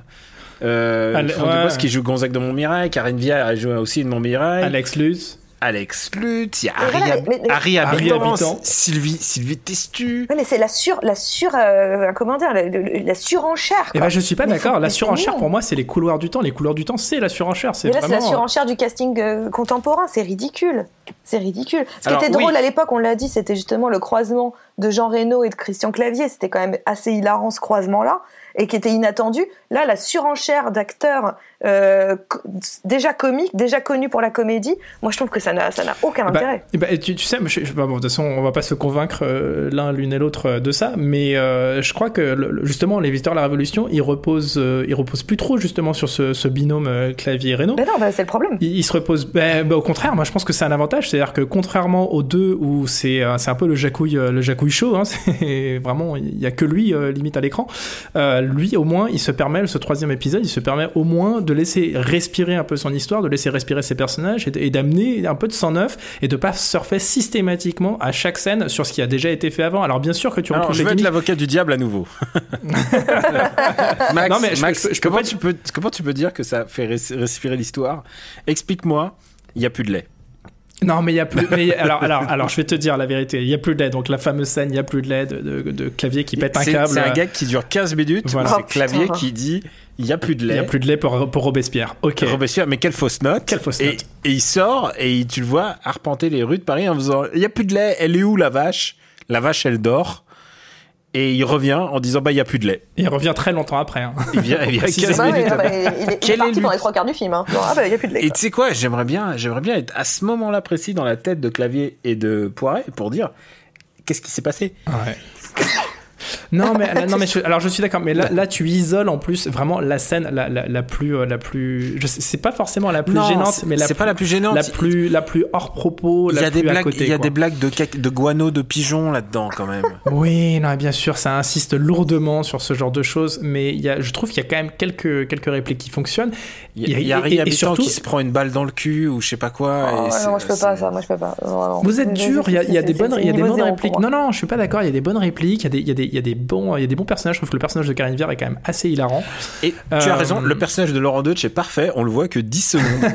S2: Euh,
S3: Ale-.
S2: Dubosc qui joue Gonzague de Montmirail, Karine Viard a joué aussi de Montmirail.
S3: Alex Lutz.
S2: Alex Lutz, il y a Harry,
S1: mais- mais-
S2: Harry
S3: Harry
S2: Habitant,
S3: Habitant.
S2: Sylvie, Sylvie Testu.
S1: Ouais, mais c'est la sur, la sur, euh, comment dire, la, la- la surenchère.
S3: Eh ben, je suis pas
S1: Mais
S3: d'accord. La surenchère, pour moi, c'est les couloirs du temps. Les couloirs du temps, c'est la surenchère. C'est
S1: Mais là, c'est la
S3: vraiment.
S1: surenchère du casting euh, contemporain. C'est ridicule. C'est ridicule. Ce qui était drôle
S2: oui.
S1: à l'époque, on l'a dit, c'était justement le croisement de Jean Reno et de Christian Clavier. C'était quand même assez hilarant ce croisement-là et qui était inattendu. Là, la surenchère d'acteurs euh, déjà comiques, déjà connus pour la comédie, moi je trouve que ça n'a ça n'a aucun
S3: ben,
S1: intérêt.
S3: eh ben, tu, tu sais, je, bah, bon, de toute façon, on va pas se convaincre euh, l'un l'une et l'autre euh, de ça, mais euh, je crois que le- justement, les visiteurs de la Révolution, ils reposent, ils reposent plus trop justement sur ce, ce binôme clavier Reno.
S1: Mais non, bah, c'est le problème.
S3: Il, il se repose. Ben, au contraire, moi je pense que c'est un avantage, c'est-à-dire que contrairement aux deux où c'est c'est un peu le jacouille le jacouille chaud, hein, c'est vraiment il y a que lui limite à l'écran. Lui au moins il se permet ce troisième épisode, il se permet au moins de laisser respirer un peu son histoire, de laisser respirer ses personnages et, d'amener un peu de sang neuf et de pas surfer systématiquement à chaque scène sur ce qui a déjà été fait avant. Alors bien sûr que tu
S2: Alors,
S3: retrouves
S2: je vais être l'avocat du diable à nouveau. Max,
S3: Non, mais je-
S2: Max,
S3: je peux- je peux
S2: comment,
S3: pas-
S2: tu peux, comment tu peux dire que ça fait res- respirer l'histoire? Explique-moi, il n'y a plus de lait.
S3: Non, mais il y a plus. mais alors, alors, alors, je vais te dire la vérité. Il y a plus de lait. Donc la fameuse scène, il y a plus de lait de, de- de clavier qui pète un câble.
S2: C'est un gag qui dure 15 minutes.
S3: Voilà.
S1: Oh,
S2: clavier
S1: putain.
S2: qui dit il n'y a plus de
S3: Il
S2: lait.
S3: y a plus de lait pour, pour Robespierre. Ok.
S2: Robespierre, mais quelle fausse note.
S3: Quelle fausse
S2: et,
S3: note.
S2: et il sort et il- tu le vois arpenter les rues de Paris en faisant il n'y a plus de lait, elle est où la vache? La vache, elle dort. Et il revient en disant bah il n'y a plus de lait.
S3: Et il revient très longtemps après. hein.
S2: Il vient, il vient
S3: Précisément.
S2: 15
S1: ouais,
S2: minutes après.
S1: il, il est, il est
S2: Quel
S1: parti dans les trois quarts du film. Hein. Ah bah il y a plus de lait.
S2: Et tu sais quoi, j'aimerais bien, j'aimerais bien être à ce moment-là précis dans la tête de Clavier et de Poiret pour dire qu'est-ce qui s'est passé?
S3: Ouais. Non mais non mais je- alors je suis d'accord mais là là tu isoles en plus vraiment la scène la, la, la plus euh, la plus je sais- c'est pas forcément la plus
S2: Non,
S3: gênante mais la
S2: c'est
S3: plus-
S2: pas la plus gênante.
S3: la plus la plus hors propos
S2: Il y
S3: la
S2: a des
S3: plus
S2: blagues,
S3: côté
S2: il y a
S3: quoi.
S2: des blagues de, cac- de guano, de pigeons là-dedans quand même.
S3: Oui, non, bien sûr, ça insiste lourdement sur ce genre de choses, mais il y a, je trouve qu'il y a quand même quelques, quelques répliques qui fonctionnent.
S2: Il y a, y a
S3: et- et surtout-
S2: qui se prend une balle dans le cul ou je sais pas quoi.
S1: Oh,
S2: et
S1: ouais,
S2: c'est-
S1: non, moi je peux pas ça, moi je peux pas.
S3: Vous êtes dur, il y a, il y a des bonnes,
S1: c'est-
S3: il y a des
S1: niveau
S3: bonnes
S1: zéro pour
S3: répliques. Non, non, je suis pas d'accord. Il y a des bonnes répliques, il y a des, y a des, bons, il y a des bons personnages. Je trouve que le personnage de Karine Viard est quand même assez hilarant.
S2: Et tu as
S3: Euh,
S2: raison, le personnage de Laurent Deutsch est parfait, on le voit que 10 secondes.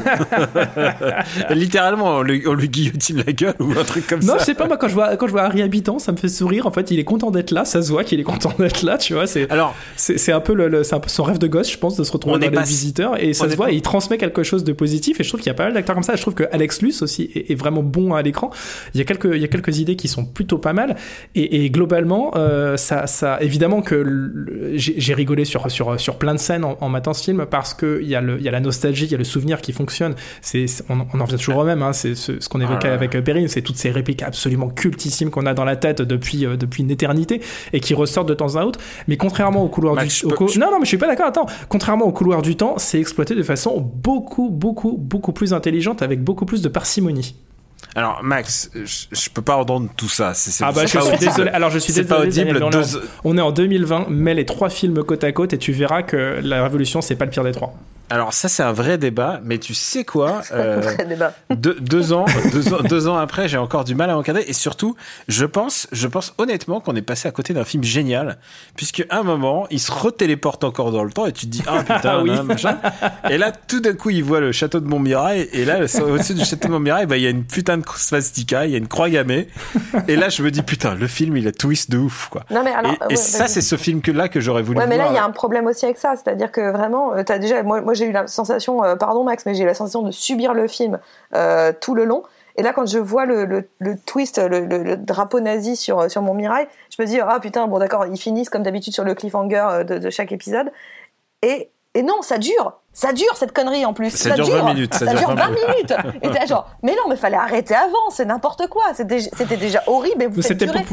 S2: Littéralement, on lui, on lui guillotine la gueule ou un truc comme
S3: Non,
S2: ça.
S3: je sais pas, moi, quand je vois, quand je vois Harry Habitant, ça me fait sourire. En fait, il est content d'être là, ça se voit qu'il est content d'être là, tu vois. C'est,
S2: Alors,
S3: c'est, c'est un peu le, le- c'est un peu son rêve de gosse, je pense, de se retrouver dans les
S2: pas-
S3: visiteurs. Et ça
S2: on
S3: se voit,
S2: pas-
S3: et il transmet quelque chose de positif. Et je trouve qu'il y a pas mal d'acteurs comme ça. Je trouve que Alex Luce aussi est, est vraiment bon à l'écran. Il y a quelques, il y a quelques idées qui sont plutôt pas mal. Et, et globalement, euh, ça, ça, évidemment que j'ai, rigolé sur, sur, sur plein de scènes en, en matant ce film parce que il y a le, y a la nostalgie, il y a le souvenir qui fonctionne. C'est, on, on en revient toujours au même, hein. C'est ce, ce qu'on évoquait
S2: Ah
S3: avec euh, Perrine, c'est toutes ces répliques absolument cultissimes qu'on a dans la tête depuis, euh, depuis une éternité et qui ressortent de temps à autre. Mais contrairement au couloir du cou-
S2: je-
S3: non, non, mais je suis pas d'accord. Attends, contrairement au couloir du temps, c'est exploité de façon beaucoup, beaucoup, beaucoup plus intelligente avec beaucoup plus de parcimonie.
S2: Alors Max, je, je peux pas entendre tout ça. C'est, c'est-
S3: Ah bah je
S2: pas
S3: suis désolé. Alors je suis désolé.
S2: pas audible.
S3: Daniel, mais on, est
S2: deux-
S3: en, on est en 2020. Mets les trois films côte à côte et tu verras que la Révolution c'est pas le pire des trois.
S2: Alors ça, c'est un vrai débat, mais tu sais quoi euh, deux, deux ans, deux ans, deux ans après, j'ai encore du mal à encadrer. Et surtout, je pense, je pense honnêtement qu'on est passé à côté d'un film génial, puisque à un moment, il se retéléporte encore dans le temps et tu te dis ah putain,
S3: Ah oui.
S2: machin. Et là, tout d'un coup, il voit le château de Montmirail et là, au-dessus du château de Montmirail, bah il y a une putain de swastika, il y a une croix gammée. Et là, je me dis putain, le film, il a twist de ouf quoi.
S1: Non mais alors.
S2: et
S1: ouais,
S2: et ça, c'est ce film que là que j'aurais voulu
S1: Ouais, mais là,
S2: voir.
S1: il y a un problème aussi avec ça. C'est-à-dire que vraiment, tu as déjà. Moi, moi j'ai eu la sensation, euh, pardon Max, mais j'ai eu la sensation de subir le film euh, tout le long. Et là, quand je vois le, le, twist, le, drapeau nazi sur, sur mon mirail, je me dis, ah putain, bon d'accord, ils finissent comme d'habitude sur le cliffhanger euh, de, de chaque épisode. Et, et non, ça dure. Ça dure cette connerie en plus.
S2: Ça, dure 20 minutes.
S1: Ça, dure 20 minutes. Et t'es genre, mais non, mais fallait arrêter avant, c'est n'importe quoi. C'était déjà horrible. Et vous faites
S3: C'était pour,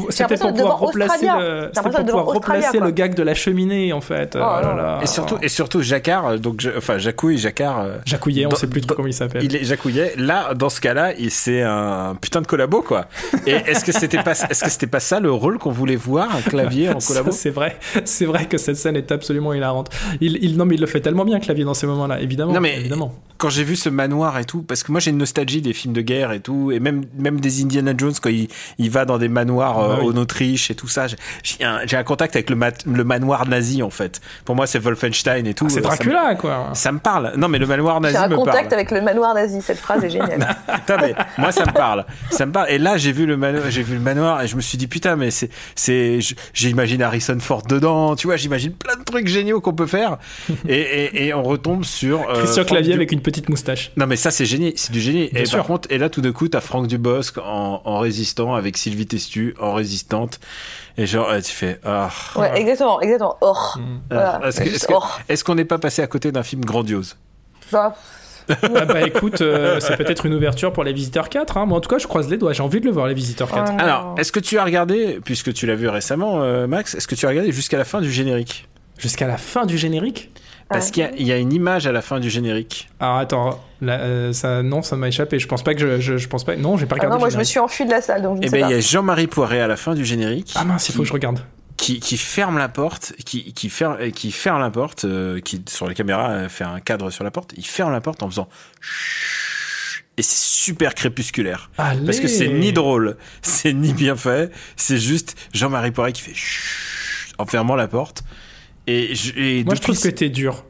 S3: pouvoir
S1: voir
S3: replacer le, pour pouvoir replacer le gag de la cheminée en fait.
S1: Oh
S3: Oh là
S1: là.
S3: là.
S2: Et surtout, et surtout Jacquard, euh, donc, je- enfin, Jacouille, Jacquard. euh,
S3: Jacouillet, on
S2: dans-
S3: sait plus trop comment il s'appelle.
S2: Il est Jacouillet. Là, dans ce cas-là, il- c'est un putain de collabo, quoi. Et est-ce que c'était pas, est-ce que c'était pas ça le rôle qu'on voulait voir, un clavier en collabo?
S3: C'est vrai, c'est vrai que cette scène est absolument hilarante. Il, il, non mais il le fait tellement bien Clavier dans ces moments-là, évidemment.
S2: Non, mais-
S3: évidemment.
S2: Quand j'ai vu ce manoir et tout, parce que moi j'ai une nostalgie des films de guerre et tout, et même même des Indiana Jones quand il, il va dans des manoirs euh,
S3: Ah oui.
S2: en Autriche et tout ça, j'ai- un, j'ai un contact avec le, mat- le manoir nazi en fait. Pour moi c'est Wolfenstein et tout.
S3: Ah, c'est
S2: euh, ça me-
S3: Dracula quoi.
S2: Ça me parle. Non mais le manoir nazi
S1: J'ai un
S2: me
S1: contact
S2: parle.
S1: avec le manoir nazi. Cette phrase est géniale.
S2: Putain, mais moi ça me parle, ça me parle. Et là j'ai vu le manoir, j'ai vu le manoir et je me suis dit putain mais c'est c'est j'imagine Harrison Ford dedans, tu vois, j'imagine plein de trucs géniaux qu'on peut faire. et, et, et on retombe sur euh,
S3: Christian
S2: Franck
S3: Clavier
S2: Du-
S3: avec une petite moustache.
S2: Non mais ça c'est génie, c'est du génie.
S3: Bien
S2: et
S3: sûr.
S2: par contre, et là tout d'un coup t'as Franck Dubosc en, en résistant avec Sylvie Testu en résistante. Et genre euh, tu fais ah.
S1: Ouais, exactement, exactement. Oh. Voilà.
S2: Ah, Est-ce que-
S1: oh.
S2: est-ce qu'on n'est pas passé à côté d'un film grandiose?
S1: Bah,
S3: ah bah écoute, euh, c'est peut-être une ouverture pour les Visiteurs 4. Hein. Moi en tout cas, je croise les doigts. J'ai envie de le voir les Visiteurs 4.
S1: oh non.
S2: Alors, est-ce que tu as regardé, puisque tu l'as vu récemment, euh, Max, est-ce que tu as regardé jusqu'à la fin du générique?
S3: Jusqu'à la fin du générique.
S2: Parce
S1: Ah.
S2: qu'il y a- il y, a une image à la fin du générique.
S3: Alors attends, là, euh, ça, non, ça m'a échappé. Je pense pas que je, je, je pense pas. Non, j'ai pas
S1: Ah
S3: regardé.
S1: non, moi
S3: le
S1: je me suis enfui de la salle, donc je ne
S2: Eh
S1: sais
S2: ben, il y a Jean-Marie Poiré à la fin du générique.
S3: Ah mince, il faut que je regarde.
S2: qui, qui ferme la porte, qui, qui, ferme, qui ferme la porte, euh, qui sur les caméras euh, fait un cadre sur la porte. Il ferme la porte en faisant chut. et c'est super crépusculaire.
S3: Allez.
S2: Parce que c'est ni drôle, c'est ni bien fait, c'est juste Jean-Marie Poiré qui fait chut en fermant la porte. Et, je- et
S3: Moi, je trouve que t'es dur.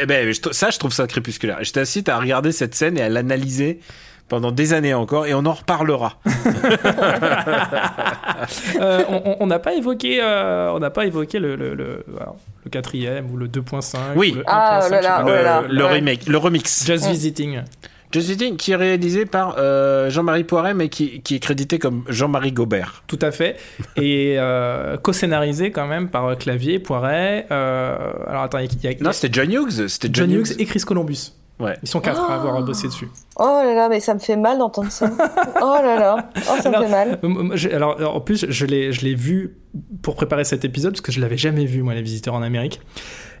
S2: Eh ben, je- ça, je trouve ça crépusculaire. Je t'incite à regarder cette scène et à l'analyser pendant des années encore, et on en reparlera.
S3: Euh, on- n'a pas évoqué, euh, on n'a pas évoqué le, le, le, alors, le quatrième ou le 2.5.
S2: Oui.
S3: ou le
S1: Ah,
S3: 1.5,
S1: oh là oh là
S2: le,
S1: là.
S2: le
S1: ouais.
S2: remake, le remix.
S3: Just Visiting.
S2: Eating, qui est réalisé par euh, Jean-Marie Poiret, mais qui, qui est crédité comme Jean-Marie Gobert.
S3: Tout à fait. Et euh, co-scénarisé quand même par euh, Clavier, Poiret. euh, alors attends, il y a, il y a-
S2: Non, c'était John Hughes. C'était
S3: John Hughes et Chris Columbus.
S2: Ouais.
S3: Ils sont quatre à
S1: Oh.
S3: avoir bossé dessus.
S1: Oh là là, mais ça me fait mal d'entendre ça. oh là là, oh, ça me
S3: Alors,
S1: fait mal.
S3: J'ai- Alors, alors, en plus, je l'ai, je l'ai vu pour préparer cet épisode parce que je l'avais jamais vu, moi, les visiteurs en Amérique.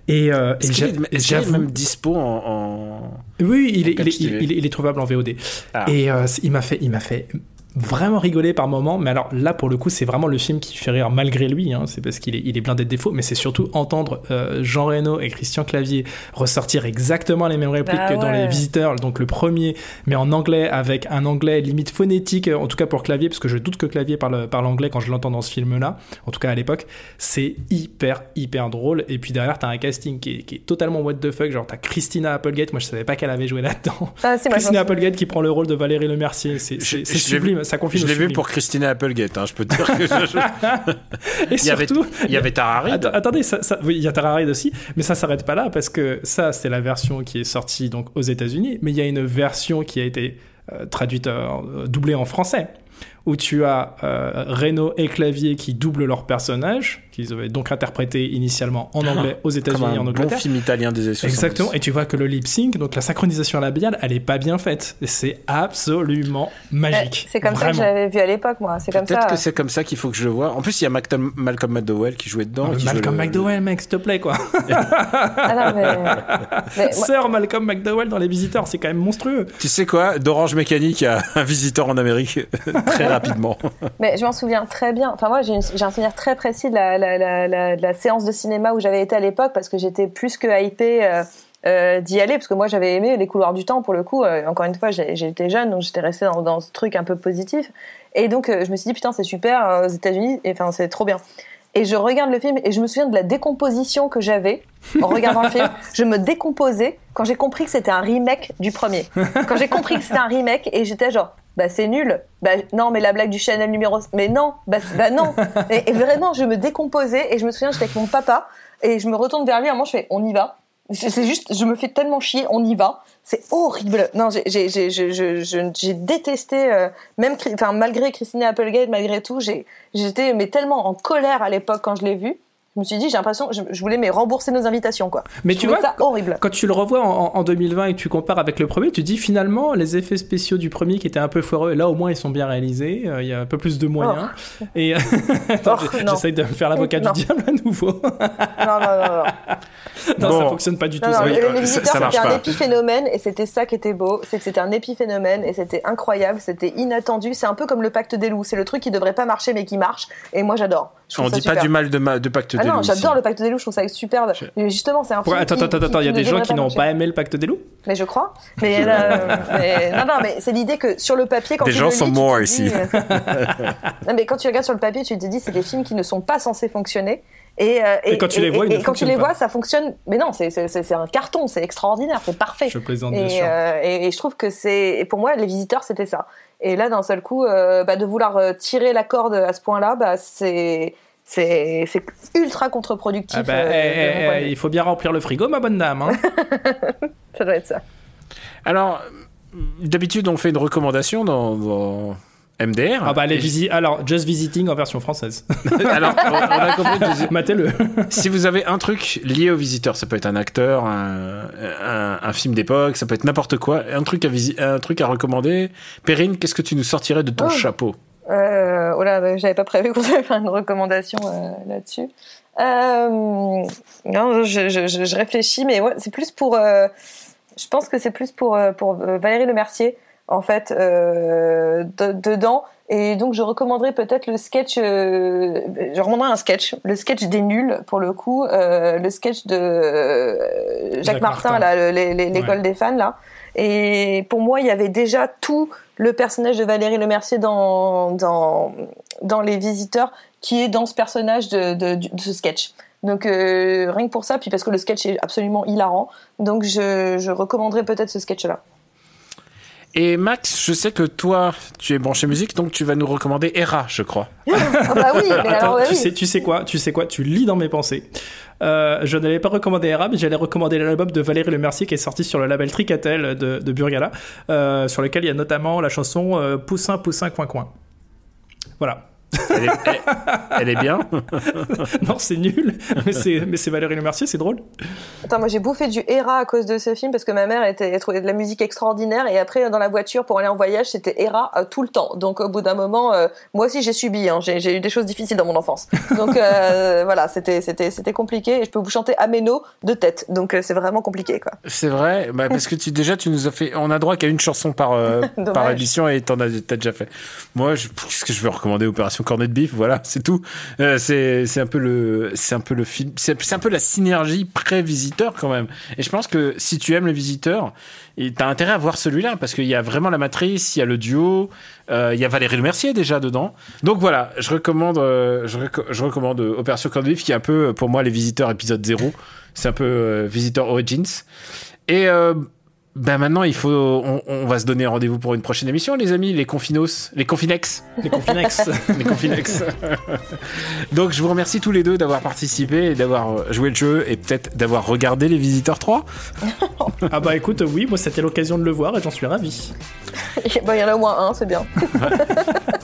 S3: Et, euh, et j'avoue.
S2: même dispo en. en-
S3: Oui, il est, il, est, il, est- il est trouvable en VOD.
S2: Ah.
S3: Et euh, il m'a fait, il m'a fait vraiment rigoler par moments. Mais alors là, pour le coup, c'est vraiment le film qui fait rire malgré lui. hein. C'est parce qu'il est, il est blindé de défauts. Mais c'est surtout entendre euh, Jean Reno et Christian Clavier ressortir exactement les mêmes répliques
S1: Ah
S3: que dans. Les Visiteurs. Donc le premier, mais en anglais, avec un anglais limite phonétique, en tout cas pour Clavier, parce que je doute que Clavier parle, parle anglais quand je l'entends dans ce film-là. En tout cas à l'époque. C'est hyper, hyper drôle. Et puis derrière, t'as un casting qui est, qui est totalement what the fuck. Genre, t'as Christina Applegate. Moi, je savais pas qu'elle avait joué là-dedans.
S1: Ah,
S3: Christina Applegate qui prend le rôle de Valérie Lemercier. C'est
S2: Je-
S3: c'est- sublime, ça
S2: Je l'ai vu pour Christina Applegate, hein, je peux te dire que je- je-
S3: Et
S2: il y avait,
S3: surtout,
S2: il y avait Tara Reid.
S3: Att- attendez, ça, ça- oui, il y a Tara Reid aussi, mais ça s'arrête pas là parce que ça, c'est la version qui est sortie donc aux États-Unis, mais il y a une version qui a été euh, traduite, euh, doublée en français, où tu as euh, Reno et Clavier qui doublent leurs personnages, qu'ils avaient donc interprétés initialement en anglais aux États-Unis et
S2: un
S3: en
S2: bon
S3: Angleterre.
S2: film italien des années 70.
S3: Exactement, et tu vois que le lip sync, donc la synchronisation labiale, elle est pas bien faite. C'est absolument magique.
S1: Eh, C'est comme ça que l'avais vu à l'époque, moi. C'est comme
S2: Peut-être
S1: ça.
S2: que c'est comme ça qu'il faut que je le vois. En plus, il y a Malcolm, Malcolm McDowell qui jouait dedans. qui
S3: Malcolm
S2: jouait le-
S3: McDowell, mec, s'il te plaît, quoi.
S1: Ah non, mais. mais
S3: Sir Malcolm McDowell dans Les Visiteurs, c'est quand même monstrueux.
S2: Tu sais quoi? D'Orange Mécanique a un visiteur en Amérique très rapidement.
S1: Mais je m'en souviens très bien. Enfin, moi, j'ai un souvenir très précis de la, séance de cinéma où j'avais été à l'époque parce que j'étais plus que hypée euh, euh, d'y aller parce que moi, j'avais aimé Les couloirs du temps pour le coup. Euh, encore une fois, j'étais jeune donc j'étais restée dans, dans ce truc un peu positif. Et donc, je me suis dit, putain, c'est super aux États-Unis. Enfin, c'est trop bien. Et je regarde le film et je me souviens de la décomposition que j'avais en regardant le film. Je me décomposais quand j'ai compris que c'était un remake du premier. Quand j'ai compris que c'était un remake et j'étais genre, bah c'est nul. Bah non, mais la blague du Chanel numéro, mais non, bah, bah non. Et, et vraiment, je me décomposais et je me souviens, j'étais avec mon papa et je me retourne vers lui. À un moment, je fais, on y va. C'est juste, je me fais tellement chier, on y va. C'est horrible. Non, j'ai détesté, euh, même, enfin malgré Christina Applegate, malgré tout, j'ai- j'étais mais tellement en colère à l'époque quand je l'ai vu. Je me suis dit, j'ai l'impression, je, je voulais mais rembourser nos invitations, quoi.
S3: Mais
S1: Je
S3: tu vois,
S1: ça horrible.
S3: Quand tu le revois en, en 2020 et que tu compares avec le premier, tu dis finalement les effets spéciaux du premier qui étaient un peu foireux, là au moins ils sont bien réalisés, euh, il y a un peu plus de moyens. Et
S1: Oh,
S3: j'ai-
S1: non.
S3: j'essaye de me faire l'avocat du diable à nouveau.
S1: Non, non, non, non.
S3: non,
S2: Bon.
S3: ça fonctionne pas du tout.
S1: Non,
S3: ça.
S1: non,
S2: Oui,
S1: les,
S2: euh,
S1: les
S2: ça-
S1: visiteurs,
S2: ça marche
S1: c'était un épiphénomène et c'était ça qui était beau, c'est que c'était un épiphénomène et c'était incroyable, c'était inattendu. C'est un peu comme le pacte des loups, c'est le truc qui devrait pas marcher mais qui marche et moi j'adore.
S2: On dit pas du mal de, ma- de Pacte
S1: Ah
S2: des
S1: non,
S2: loups.
S1: j'adore
S2: ici.
S1: le pacte des loups, je trouve ça superbe.
S2: Je-
S1: Mais justement, c'est un
S3: Pourquoi-
S1: film
S3: attends,
S1: qui-
S3: attends, attends, il y a des gens qui n'ont pas aimé le pacte des loups?
S1: Mais je crois. Mais, là, mais- non, non, mais c'est l'idée que sur le papier, quand
S2: Des
S1: tu
S2: gens
S1: le
S2: sont morts ici.
S1: euh, non, mais quand tu regardes sur le papier, tu te dis c'est des films qui ne sont pas censés fonctionner. Et, euh,
S3: Et quand tu les vois, ils
S1: et
S3: ne
S1: quand tu
S3: fonctionnent
S1: les
S3: pas.
S1: vois, ça fonctionne. Mais non, c'est un carton, c'est extraordinaire, c'est parfait.
S3: Je plaisante bien
S1: Et,
S3: sûr.
S1: euh, et, et je trouve que c'est, pour moi, les visiteurs, c'était ça. Et là, d'un seul coup, euh, bah, de vouloir tirer la corde à ce point-là, bah, c'est, ultra contre-productif.
S3: Ah bah,
S1: euh,
S3: eh, eh, eh, il faut bien remplir le frigo, ma bonne dame. hein.
S1: Ça doit être ça.
S2: Alors, d'habitude, on fait une recommandation dans, dans MDR.
S3: ah bah les
S2: Et-
S3: visi- Alors, Just Visiting en version française.
S2: Alors, on, on a compris que
S3: Matez-le.
S2: si vous avez un truc lié aux visiteurs, ça peut être un acteur, un, un, un film d'époque, ça peut être n'importe quoi, un truc à visi- un truc à recommander. Perrine, qu'est-ce que tu nous sortirais de ton
S1: Oh.
S2: chapeau?
S1: Euh, oh là, bah, j'avais pas prévu qu'on allait faire une recommandation euh, là-dessus. Euh, non, je, je, je, je réfléchis, mais ouais, c'est plus pour. euh, je pense que c'est plus pour euh, pour Valérie Lemercier, en fait, euh, de- dedans. Et donc, je recommanderais peut-être le sketch. euh, je recommanderais un sketch, le sketch des nuls pour le coup, euh, le sketch de euh, Jacques,
S3: Jacques
S1: Martin,
S3: Martin.
S1: là, l'école
S3: Ouais.
S1: des fans là. Et pour moi, il y avait déjà tout le personnage de Valérie Lemercier dans, dans, dans Les Visiteurs qui est dans ce personnage de, de, de ce sketch. Donc euh, rien que pour ça, puis parce que le sketch est absolument hilarant, donc je, je recommanderais peut-être ce sketch-là.
S2: Et Max, je sais que toi, tu es branché musique, donc tu vas nous recommander Era, je crois.
S1: Ah bah oui, mais
S3: Attends,
S1: alors ouais,
S3: tu,
S1: oui.
S3: sais, tu sais quoi Tu sais quoi Tu lis dans mes pensées. Euh, je n'allais pas recommander Era, mais j'allais recommander l'album de Valérie Lemercier qui est sorti sur le label Tricatel de, de Burgala, euh, sur lequel il y a notamment la chanson euh, Poussin, Poussin, Coin, Coin. Voilà.
S2: Elle est, elle- elle est bien.
S3: non, c'est nul, mais c'est, mais c'est Valérie Lemercier, c'est drôle.
S1: Attends, moi j'ai bouffé du Hera à cause de ce film parce que ma mère était, elle trouvait de la musique extraordinaire et après dans la voiture pour aller en voyage c'était Hera euh, tout le temps. Donc au bout d'un moment, euh, moi aussi j'ai subi, hein, j'ai, j'ai eu des choses difficiles dans mon enfance. Donc euh, voilà, c'était, c'était, c'était compliqué et je peux vous chanter Ameno de tête. Donc euh, c'est vraiment compliqué quoi.
S2: C'est vrai, bah, parce que tu, déjà, tu nous as fait. On a droit qu'à une chanson par, euh, par émission et t'en as t'as déjà fait. Moi, je- qu'est-ce que je vais recommander? Opération Cornet de Bif Voilà, c'est tout. Euh, c'est c'est un peu le c'est un peu le film. C'est un peu la synergie pré-visiteur quand même. Et je pense que si tu aimes les visiteurs, t'as intérêt à voir celui-là parce qu'il y a vraiment la matrice, il y a le duo, euh, il y a Valérie Lemercier déjà dedans. Donc voilà, je recommande euh, je, je recommande euh, Opération Cornet de Bif qui est un peu euh, pour moi les visiteurs épisode 0 C'est un peu euh, Visitor Origins. Et ben maintenant, il faut, on, on va se donner rendez-vous pour une prochaine émission, les amis, les confinos, les confinex,
S3: Les Confinex.
S2: les confinex. Donc, je vous remercie tous les deux d'avoir participé et d'avoir euh, joué le jeu et peut-être d'avoir regardé les Visiteurs 3.
S3: ah bah écoute, oui, moi c'était l'occasion de le voir et j'en suis ravi.
S1: Il y en a au moins un, c'est bien.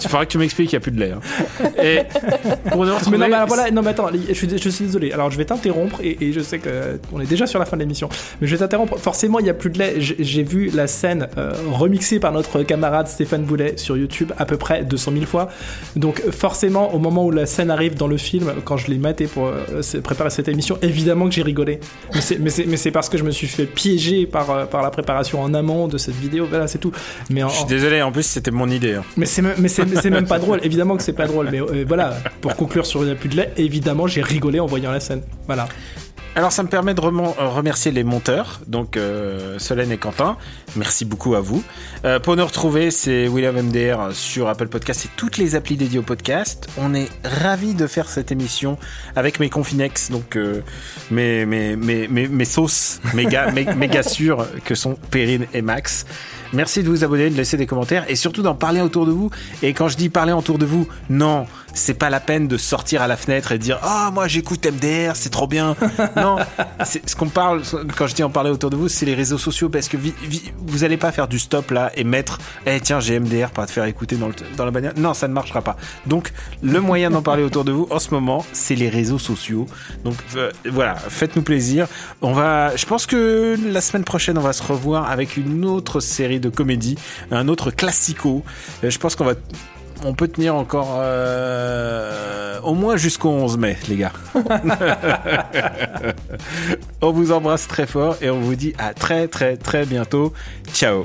S2: Il faudra que tu m'expliques qu'il n'y a plus de lait. hein. Et pour nous retrouver,
S3: Mais non, mais voilà, non, mais attends, je suis, je suis désolé. Alors, je vais t'interrompre et, et je sais que on est déjà sur la fin de l'émission, mais je vais t'interrompre. Forcément, il y a plus de lait. J'ai vu la scène euh, remixée par notre camarade Stéphane Boulet sur YouTube à peu près 200 000 fois. Donc, forcément, au moment où la scène arrive dans le film, quand je l'ai maté pour euh, préparer cette émission, évidemment que j'ai rigolé. Mais c'est- parce que je me suis fait piéger par, euh, par la préparation en amont de cette vidéo. Voilà, c'est tout. Mais en,
S2: je suis désolé, en plus, c'était mon idée. hein.
S3: mais c'est c'est même pas drôle. Évidemment que c'est pas drôle. Mais euh, voilà, pour conclure sur Il plus de lait, évidemment j'ai rigolé en voyant la scène. Voilà.
S2: Alors, ça me permet de euh, remercier les monteurs, donc euh, Solène et Quentin. Merci beaucoup à vous. Pour nous retrouver, c'est William MDR sur Apple Podcast et toutes les applis dédiées au podcast. On est ravis de faire cette émission avec mes confinex, donc mes, mes, mes, mes, sauces méga, mé- méga sûres que sont Perrine et Max. Merci de vous abonner, de laisser des commentaires et surtout d'en parler autour de vous. Et quand je dis parler autour de vous, non, c'est pas la peine de sortir à la fenêtre et dire ah moi j'écoute MDR, c'est trop bien. non, c'est ce qu'on parle quand je dis en parler autour de vous, c'est les réseaux sociaux parce que vous allez pas faire du stop là et mettre eh tiens j'ai MDR pas te faire écouter dans, le, dans la bagnole. Non, ça ne marchera pas. Donc le moyen d'en parler autour de vous en ce moment, c'est les réseaux sociaux. Donc euh, voilà, faites-nous plaisir. On va, je pense que la semaine prochaine on va se revoir avec une autre série de comédies, un autre classico. Euh, je pense qu'on va on peut tenir encore euh, au moins jusqu'au 11 mai, les gars. on vous embrasse très fort et on vous dit à très très très bientôt. Ciao.